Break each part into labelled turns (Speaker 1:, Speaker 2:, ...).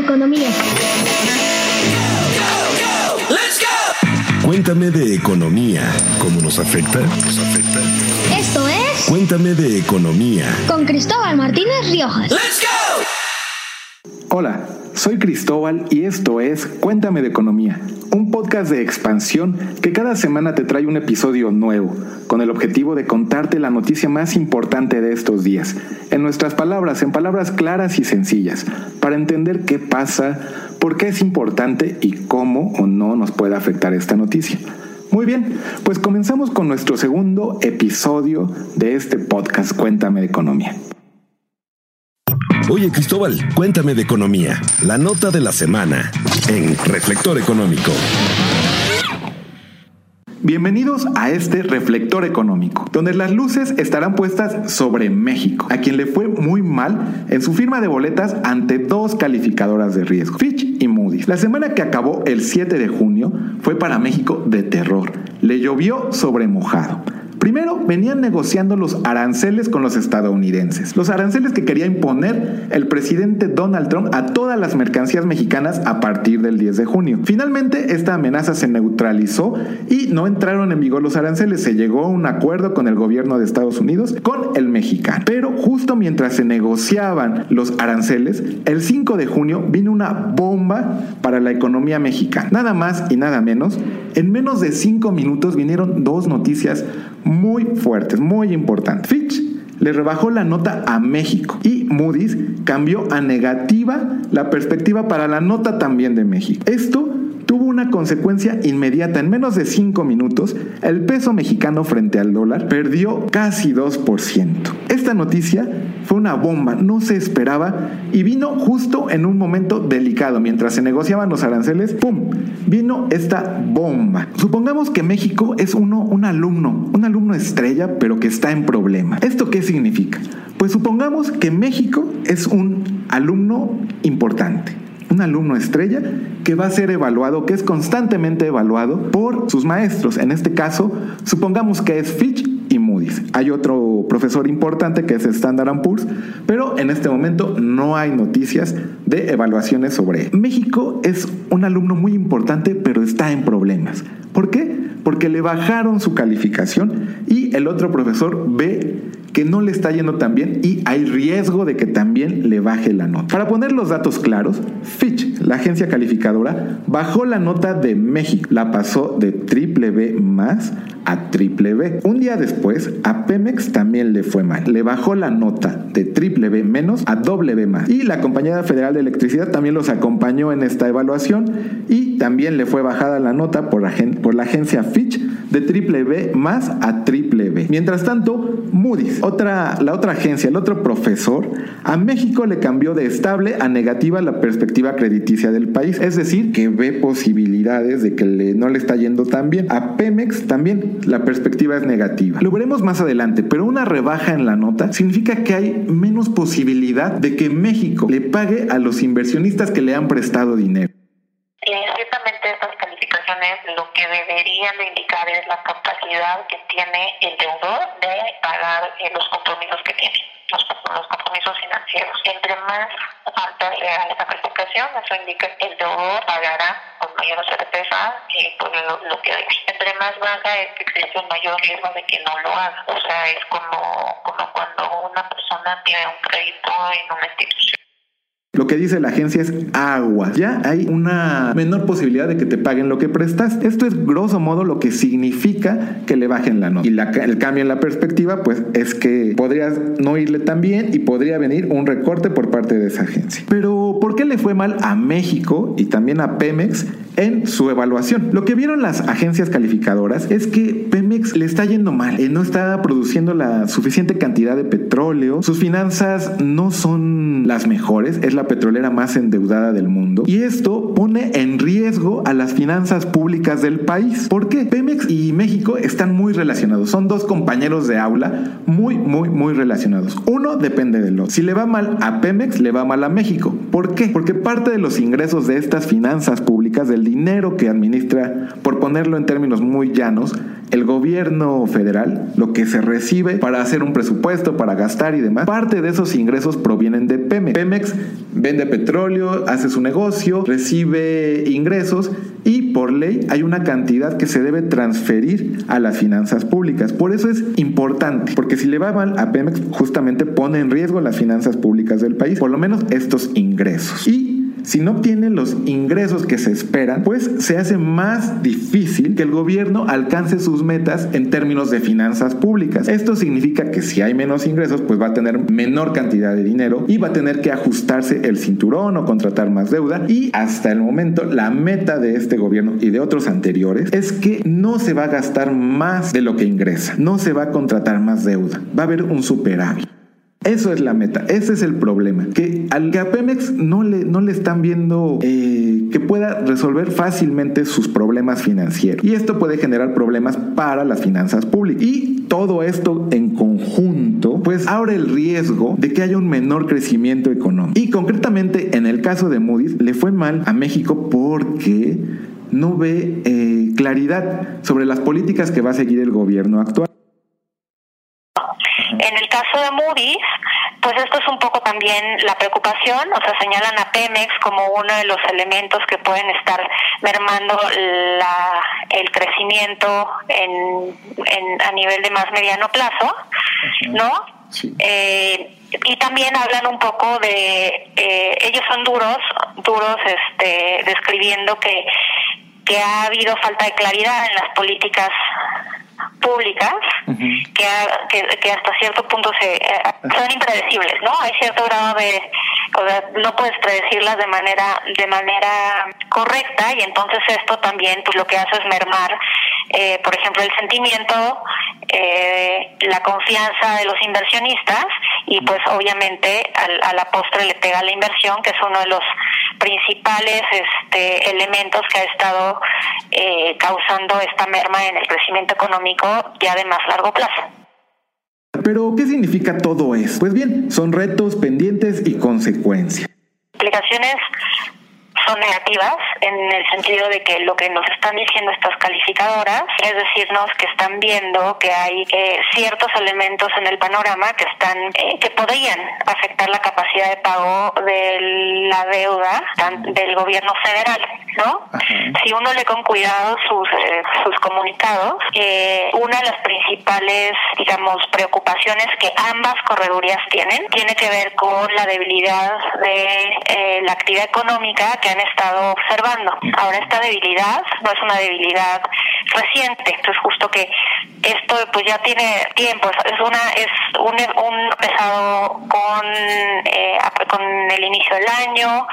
Speaker 1: de economía.
Speaker 2: Cuéntame de economía. ¿Cómo nos afecta? ¿Nos afecta?
Speaker 1: Esto es
Speaker 2: Cuéntame de economía.
Speaker 1: con Cristóbal Martínez Riojas.
Speaker 3: Hola, soy Cristóbal y esto es Cuéntame de Economía, un podcast de expansión que cada semana te trae un episodio nuevo, con el objetivo de contarte la noticia más importante de estos días, en nuestras palabras, en palabras claras y sencillas, para entender qué pasa, por qué es importante y cómo o no nos puede afectar esta noticia. Muy bien, pues comenzamos con nuestro segundo episodio de este podcast Cuéntame de Economía.
Speaker 2: Oye, Cristóbal, cuéntame de economía. La nota de la semana en Reflector Económico.
Speaker 3: Bienvenidos a este reflector económico, donde las luces estarán puestas sobre México, a quien le fue muy mal en su firma de boletas ante dos calificadoras de riesgo, Fitch y Moody's. La semana que acabó el 7 de junio fue para México de terror. Le llovió sobre mojado. Primero, venían negociando los aranceles con los estadounidenses. Los aranceles que quería imponer el presidente Donald Trump a todas las mercancías mexicanas a partir del 10 de junio. Finalmente, esta amenaza se neutralizó y no entraron en vigor los aranceles. Se llegó a un acuerdo con el gobierno de Estados Unidos con el mexicano. Pero justo mientras se negociaban los aranceles, el 5 de junio vino una bomba para la economía mexicana. Nada más y nada menos, en menos de 5 minutos vinieron dos noticias muy fuertes, muy importantes. Fitch le rebajó la nota a México y Moody's cambió a negativa la perspectiva para la nota también de México. Esto tuvo una consecuencia inmediata. En menos de 5 minutos, el peso mexicano frente al dólar perdió casi 2%. Esta noticia fue una bomba, no se esperaba y vino justo en un momento delicado. Mientras se negociaban los aranceles, ¡pum! Vino esta bomba. Supongamos que México es uno, un alumno, un alumno estrella, pero que está en problema. ¿Esto qué significa? Pues supongamos que México es un alumno importante un alumno estrella que va a ser evaluado, que es constantemente evaluado por sus maestros. En este caso, supongamos que es Fitch y Moody's. Hay otro profesor importante que es Standard Poor's, pero en este momento no hay noticias de evaluaciones sobre él. México es un alumno muy importante, pero está en problemas. ¿Por qué? Porque le bajaron su calificación y el otro profesor ve que no le está yendo tan bien y hay riesgo de que también le baje la nota. Para poner los datos claros, Fitch, la agencia calificadora, bajó la nota de México, la pasó de triple B más a triple B. Un día después, a Pemex también le fue mal. Le bajó la nota de triple B menos a doble B más. Y la Compañía Federal de Electricidad también los acompañó en esta evaluación y también le fue bajada la nota por la, agencia Fitch de triple B más a triple B. Mientras tanto, Moody's, otra, la otra agencia, el otro profesor, a México le cambió de estable a negativa la perspectiva crediticia del país. Es decir, que ve posibilidades de que no le está yendo tan bien. A Pemex también la perspectiva es negativa. Lo veremos más adelante, pero una rebaja en la nota significa que hay menos posibilidad de que México le pague a los inversionistas que le han prestado dinero.
Speaker 4: Ciertamente estas calificaciones lo que deberían de indicar es la capacidad que tiene el deudor de pagar eh, los compromisos que tiene, los, los compromisos financieros. Entre más alta sea esta calificación, eso indica que el deudor pagará con mayor certeza eh, por lo, lo que debe. Entre más baja es que existe un mayor riesgo de que no lo haga. O sea, es como, como cuando una persona tiene un crédito en una institución.
Speaker 3: Lo que dice la agencia es agua. Ya hay una menor posibilidad de que te paguen lo que prestas. Esto es grosso modo lo que significa que le bajen la nota. Y el cambio en la perspectiva, pues es que podrías no irle tan bien y podría venir un recorte por parte de esa agencia. Pero, ¿por qué le fue mal a México y también a Pemex en su evaluación? Lo que vieron las agencias calificadoras es que Pemex le está yendo mal. Eh, no está produciendo la suficiente cantidad de petróleo. Sus finanzas no son las mejores. Es la petrolera más endeudada del mundo. Y esto pone en riesgo a las finanzas públicas del país. ¿Por qué? Pemex y México están muy relacionados. Son dos compañeros de aula muy, muy, muy relacionados. Uno depende del otro. Si le va mal a Pemex, le va mal a México. ¿Por qué? Porque parte de los ingresos de estas finanzas públicas, del dinero que administra, por ponerlo en términos muy llanos, el gobierno gobierno federal, lo que se recibe para hacer un presupuesto, para gastar y demás, parte de esos ingresos provienen de Pemex. Pemex vende petróleo, hace su negocio, recibe ingresos y por ley hay una cantidad que se debe transferir a las finanzas públicas. Por eso es importante, porque si le va mal a Pemex, justamente pone en riesgo las finanzas públicas del país, por lo menos estos ingresos. Si no obtienen los ingresos que se esperan, pues se hace más difícil que el gobierno alcance sus metas en términos de finanzas públicas. Esto significa que si hay menos ingresos, pues va a tener menor cantidad de dinero y va a tener que ajustarse el cinturón o contratar más deuda. Y hasta el momento, la meta de este gobierno y de otros anteriores es que no se va a gastar más de lo que ingresa, no se va a contratar más deuda, va a haber un superávit. Eso es la meta, ese es el problema. Que al que Pemex no le, no le están viendo eh, que pueda resolver fácilmente sus problemas financieros. Y esto puede generar problemas para las finanzas públicas. Y todo esto en conjunto, pues abre el riesgo de que haya un menor crecimiento económico. Y concretamente en el caso de Moody's, le fue mal a México porque no ve eh, claridad sobre las políticas que va a seguir el gobierno actual.
Speaker 4: En el caso de Moody's, pues esto es un poco también la preocupación, o sea, señalan a Pemex como uno de los elementos que pueden estar mermando la, el crecimiento en, en, a nivel de más mediano plazo, ¿no? Eh, y también hablan un poco de, eh, ellos son duros, duros este, describiendo que, que ha habido falta de claridad en las políticas públicas que, que, hasta cierto punto se eh, son impredecibles, ¿no? Hay cierto grado de o sea, no puedes predecirlas de manera de manera correcta y entonces esto también pues lo que hace es mermar eh, por ejemplo el sentimiento eh, la confianza de los inversionistas y pues obviamente a la postre le pega la inversión que es uno de los principales este, elementos que ha estado eh, causando esta merma en el crecimiento económico ya de más largo plazo.
Speaker 3: Pero, ¿qué significa todo eso? Pues bien, son retos pendientes y consecuencias.
Speaker 4: Aplicaciones son negativas en el sentido de que lo que nos están diciendo estas calificadoras es decirnos que están viendo que hay eh, ciertos elementos en el panorama que están eh, que podrían afectar la capacidad de pago de la deuda del gobierno federal, ¿no? Si uno lee con cuidado sus eh, sus comunicados, una de las principales, digamos, preocupaciones que ambas corredurías tienen tiene que ver con la debilidad de la actividad económica que han estado observando. Ahora esta debilidad no es una debilidad reciente, es justo que esto pues ya tiene tiempo, es una es un, un pesado con eh, con el inicio del año,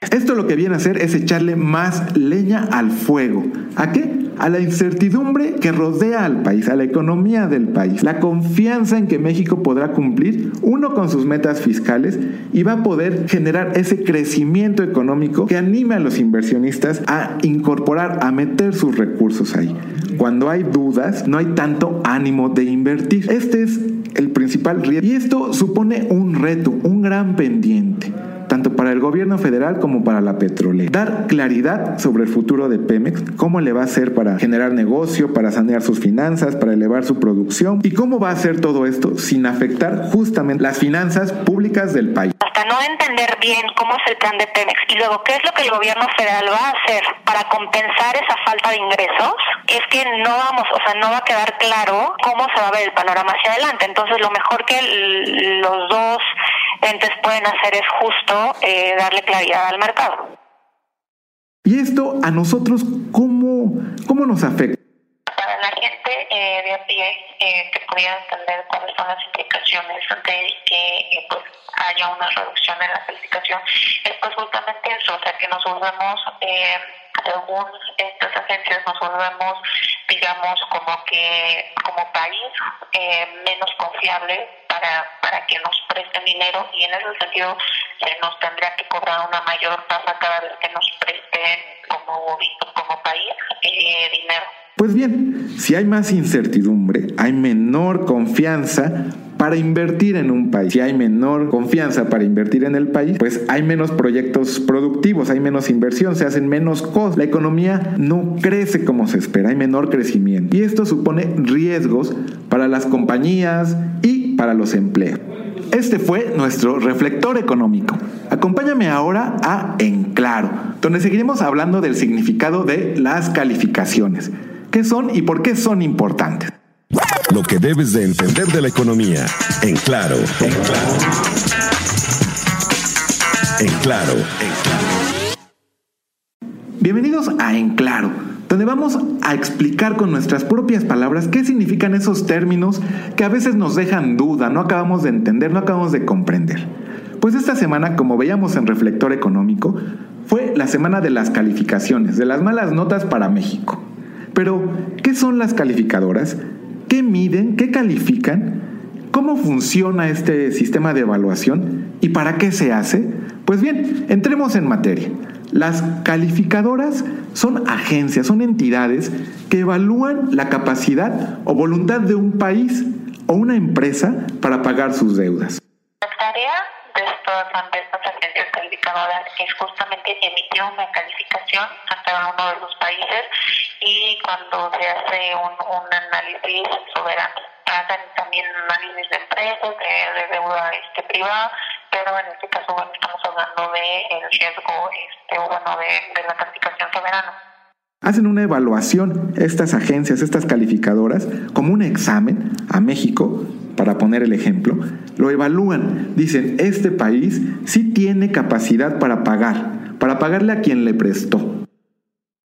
Speaker 3: esto lo que viene a hacer es echarle más leña al fuego. ¿A qué? A la incertidumbre que rodea al país, a la economía del país, la confianza en que México podrá cumplir, uno, con sus metas fiscales y va a poder generar ese crecimiento económico que anime a los inversionistas a incorporar, a meter sus recursos ahí. Cuando hay dudas, no hay tanto ánimo de invertir. Este es el principal riesgo y esto supone un reto, un gran pendiente tanto para el gobierno federal como para la petrolera. Dar claridad sobre el futuro de Pemex, cómo le va a hacer para generar negocio, para sanear sus finanzas, para elevar su producción y cómo va a hacer todo esto sin afectar justamente las finanzas públicas del país.
Speaker 4: Hasta no entender bien cómo es el plan de Pemex y luego qué es lo que el gobierno federal va a hacer para compensar esa falta de ingresos, es que no vamos, o sea, no va a quedar claro cómo se va a ver el panorama hacia adelante. Entonces, lo mejor que los dos entes pueden hacer es justo eh, darle claridad al mercado.
Speaker 3: ¿Y esto a nosotros cómo, cómo nos afecta?
Speaker 4: Para la gente eh, de a pie eh, que pudiera entender cuáles son las implicaciones de que eh, pues haya una reducción en la calificación, es pues justamente eso, o sea que nos volvemos eh, según estas agencias nos volvemos, digamos, como que como país eh, menos confiable para, para que nos presten dinero y en ese sentido se nos tendría que cobrar una mayor tasa cada vez que nos presten como, como país eh, dinero.
Speaker 3: Pues bien, si hay más incertidumbre, hay menor confianza, para invertir en un país. Si hay menor confianza para invertir en el país, pues hay menos proyectos productivos, hay menos inversión, se hacen menos cosas. La economía no crece como se espera, hay menor crecimiento. Y esto supone riesgos para las compañías y para los empleos. Este fue nuestro reflector económico. Acompáñame ahora a En Claro, donde seguiremos hablando del significado de las calificaciones. ¿Qué son y por qué son importantes?
Speaker 2: Lo que debes de entender de la economía. En Claro, en Claro. En Claro, en Claro.
Speaker 3: Bienvenidos a En Claro, donde vamos a explicar con nuestras propias palabras qué significan esos términos que a veces nos dejan duda, no acabamos de entender, no acabamos de comprender. Pues esta semana, como veíamos en Reflector Económico, fue la semana de las calificaciones, de las malas notas para México. Pero, ¿qué son las calificadoras? ¿Qué miden? ¿Qué califican? ¿Cómo funciona este sistema de evaluación? ¿Y para qué se hace? Pues bien, entremos en materia. Las calificadoras son agencias, son entidades que evalúan la capacidad o voluntad de un país o una empresa para pagar sus deudas.
Speaker 5: Calificadoras es justamente emitir una calificación a cada uno de los países y cuando se hace un, un análisis soberano. Hacen también análisis de empresas, de, de deuda este, privada, pero en este caso bueno, estamos hablando de riesgo este, bueno, de, de la calificación soberana.
Speaker 3: Hacen una evaluación estas agencias, estas calificadoras, como un examen a México, para poner el ejemplo, lo evalúan, dicen, este país sí tiene capacidad para pagar, para pagarle a quien le prestó.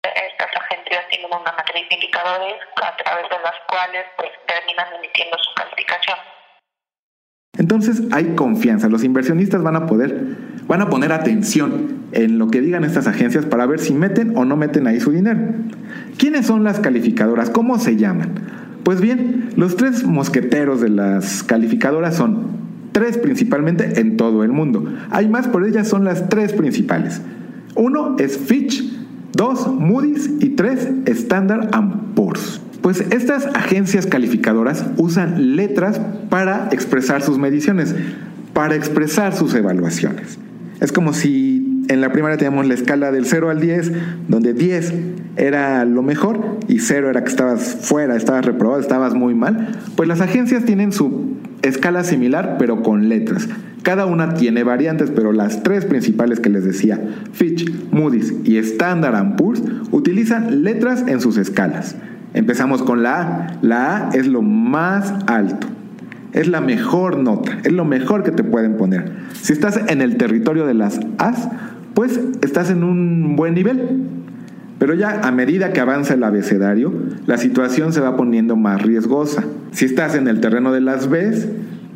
Speaker 5: Estas agencias tienen una matriz de indicadores a través de las cuales pues, terminan emitiendo su calificación.
Speaker 3: Entonces hay confianza, los inversionistas van a poder, van a poner atención en lo que digan estas agencias para ver si meten o no meten ahí su dinero. ¿Quiénes son las calificadoras? ¿Cómo se llaman? Pues bien, los tres mosqueteros de las calificadoras son tres principalmente en todo el mundo. Hay más, pero ellas son las tres principales. Uno es Fitch, dos Moody's y tres Standard Poor's. Pues estas agencias calificadoras usan letras para expresar sus mediciones, para expresar sus evaluaciones. Es como si en la primaria teníamos la escala del 0 al 10, donde 10 era lo mejor y 0 era que estabas fuera, estabas reprobado, estabas muy mal. Pues las agencias tienen su escala similar, pero con letras. Cada una tiene variantes, pero las tres principales que les decía, Fitch, Moody's y Standard Poor's, utilizan letras en sus escalas. Empezamos con la A. La A es lo más alto. Es la mejor nota. Es lo mejor que te pueden poner. Si estás en el territorio de las As, pues estás en un buen nivel. Pero ya a medida que avanza el abecedario, la situación se va poniendo más riesgosa. Si estás en el terreno de las Bs,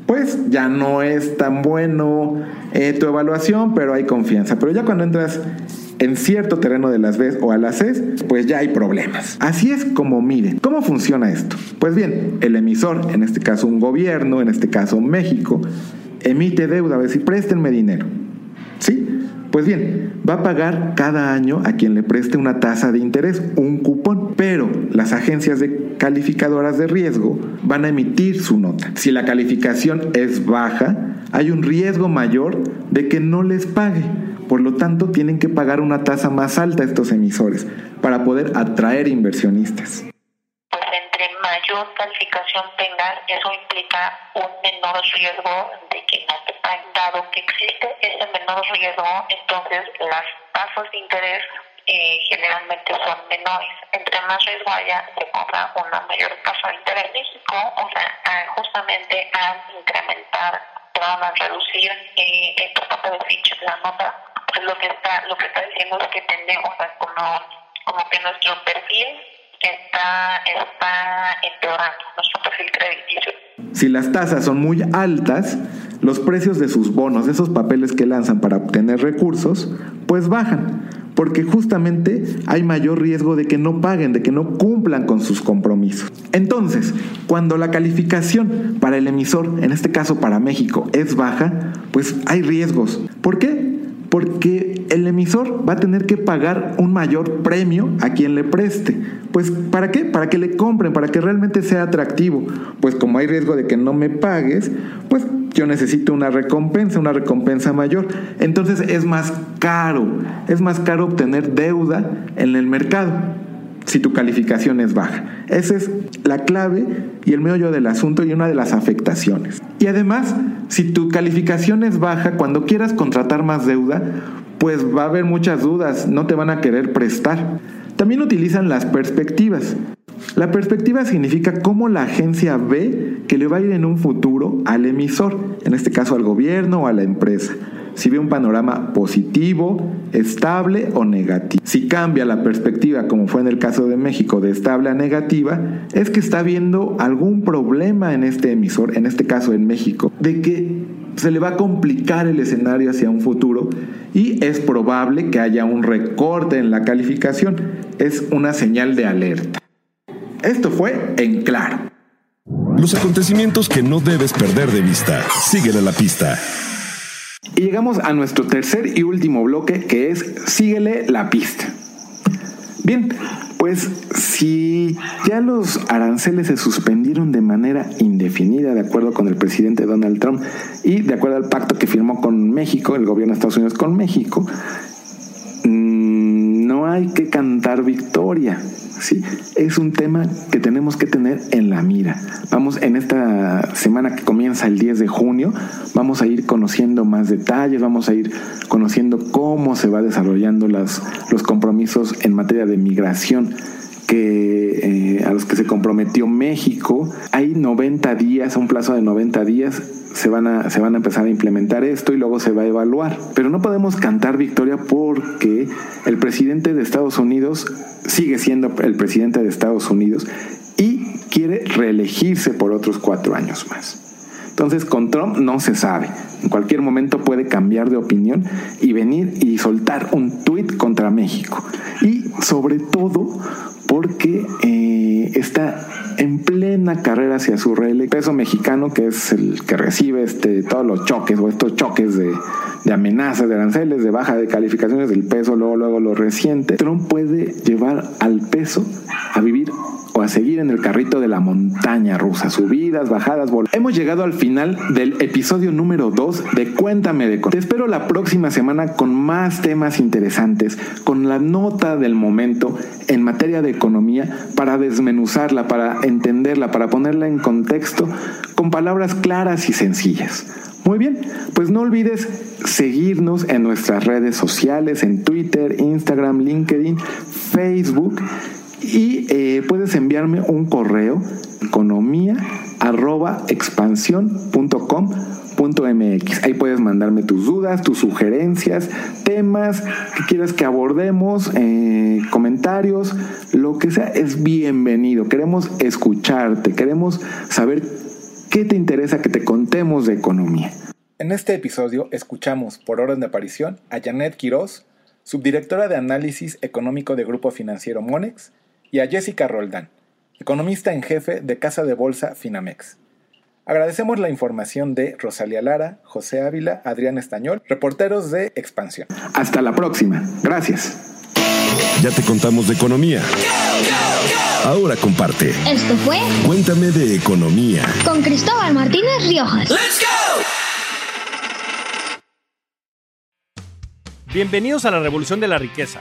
Speaker 3: pues ya no es tan bueno eh, tu evaluación, pero hay confianza. Pero ya cuando entras en cierto terreno de las Bs o a las Cs, pues ya hay problemas. Así es como miren, ¿cómo funciona esto? Pues bien, el emisor, en este caso un gobierno, en este caso México, emite deuda, a ver si préstenme dinero. ¿Sí? Pues bien, va a pagar cada año a quien le preste una tasa de interés, un cupón, pero las agencias de calificadoras de riesgo van a emitir su nota. Si la calificación es baja, hay un riesgo mayor de que no les pague. Por lo tanto, tienen que pagar una tasa más alta a estos emisores para poder atraer inversionistas.
Speaker 5: Pues entre mayor calificación tengas, eso implica un menor riesgo de que no te paguen. Dado que existe ese menor riesgo, entonces las tasas de interés eh, generalmente son menores. Entre más riesgo haya, se cobra una mayor tasa de interés. México, o sea, justamente al incrementar, van a reducir eh, el porcentaje de Fitch, la nota pues lo que está lo que está diciendo es que tenemos como como que nuestro perfil está está empeorando nuestro perfil crediticio
Speaker 3: si las tasas son muy altas los precios de sus bonos esos papeles que lanzan para obtener recursos pues bajan porque justamente hay mayor riesgo de que no paguen, de que no cumplan con sus compromisos. Entonces, cuando la calificación para el emisor, en este caso para México, es baja, pues hay riesgos. ¿Por qué? porque el emisor va a tener que pagar un mayor premio a quien le preste. Pues ¿para qué? Para que le compren, para que realmente sea atractivo. Pues como hay riesgo de que no me pagues, pues yo necesito una recompensa, una recompensa mayor. Entonces es más caro, es más caro obtener deuda en el mercado si tu calificación es baja. Esa es la clave y el meollo del asunto y una de las afectaciones. Y además, si tu calificación es baja, cuando quieras contratar más deuda, pues va a haber muchas dudas, no te van a querer prestar. También utilizan las perspectivas. La perspectiva significa cómo la agencia ve que le va a ir en un futuro al emisor, en este caso al gobierno o a la empresa si ve un panorama positivo, estable o negativo. Si cambia la perspectiva, como fue en el caso de México, de estable a negativa, es que está viendo algún problema en este emisor, en este caso en México, de que se le va a complicar el escenario hacia un futuro y es probable que haya un recorte en la calificación. Es una señal de alerta. Esto fue en claro.
Speaker 2: Los acontecimientos que no debes perder de vista. Síguele la pista.
Speaker 3: Y llegamos a nuestro tercer y último bloque que es Síguele la pista. Bien, pues si ya los aranceles se suspendieron de manera indefinida de acuerdo con el presidente Donald Trump y de acuerdo al pacto que firmó con México, el gobierno de Estados Unidos con México, mm, no hay que cantar victoria. ¿Sí? Es un tema que tenemos que tener en la mira. Vamos, en esta semana que comienza el 10 de junio, vamos a ir conociendo más detalles, vamos a ir conociendo cómo se va desarrollando las, los compromisos en materia de migración que eh, a los que se comprometió México. Hay 90 días, un plazo de 90 días se van, a, se van a empezar a implementar esto y luego se va a evaluar. Pero no podemos cantar victoria porque el presidente de Estados Unidos sigue siendo el presidente de Estados Unidos y quiere reelegirse por otros cuatro años más. Entonces con Trump no se sabe. En cualquier momento puede cambiar de opinión y venir y soltar un tuit contra México. Y sobre todo porque eh, está en plena carrera hacia su reelección. peso mexicano, que es el que recibe este, todos los choques o estos choques de, amenazas, de aranceles, de baja de calificaciones del peso, luego, luego lo reciente, Trump puede llevar al peso a vivir o a seguir en el carrito de la montaña rusa, subidas, bajadas, Hemos llegado al final del episodio número 2 de Cuéntame de Te espero la próxima semana con más temas interesantes, con la nota del momento en materia de economía para desmenuzarla, para entenderla, para ponerla en contexto con palabras claras y sencillas. Muy bien, pues no olvides seguirnos en nuestras redes sociales, en Twitter, Instagram, LinkedIn, Facebook y eh, puedes enviarme un correo economía arroba Ahí puedes mandarme tus dudas, tus sugerencias, temas que quieras que abordemos, eh, comentarios, lo que sea, es bienvenido. Queremos escucharte, queremos saber qué te interesa que te contemos de economía. En este episodio escuchamos por orden de aparición a Janet Quiroz, subdirectora de análisis económico de Grupo Financiero Monex, y a Jessica Roldán, economista en jefe de Casa de Bolsa Finamex. Agradecemos la información de Rosalia Lara, José Ávila, Adrián Estañol, reporteros de Expansión. Hasta la próxima. Gracias.
Speaker 2: Ya te contamos de economía. Ahora comparte.
Speaker 1: Esto fue
Speaker 2: Cuéntame de economía.
Speaker 1: con Cristóbal Martínez Riojas.
Speaker 6: Bienvenidos a la Revolución de la Riqueza,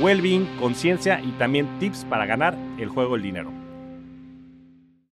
Speaker 6: well-being, conciencia y también tips para ganar el juego del dinero.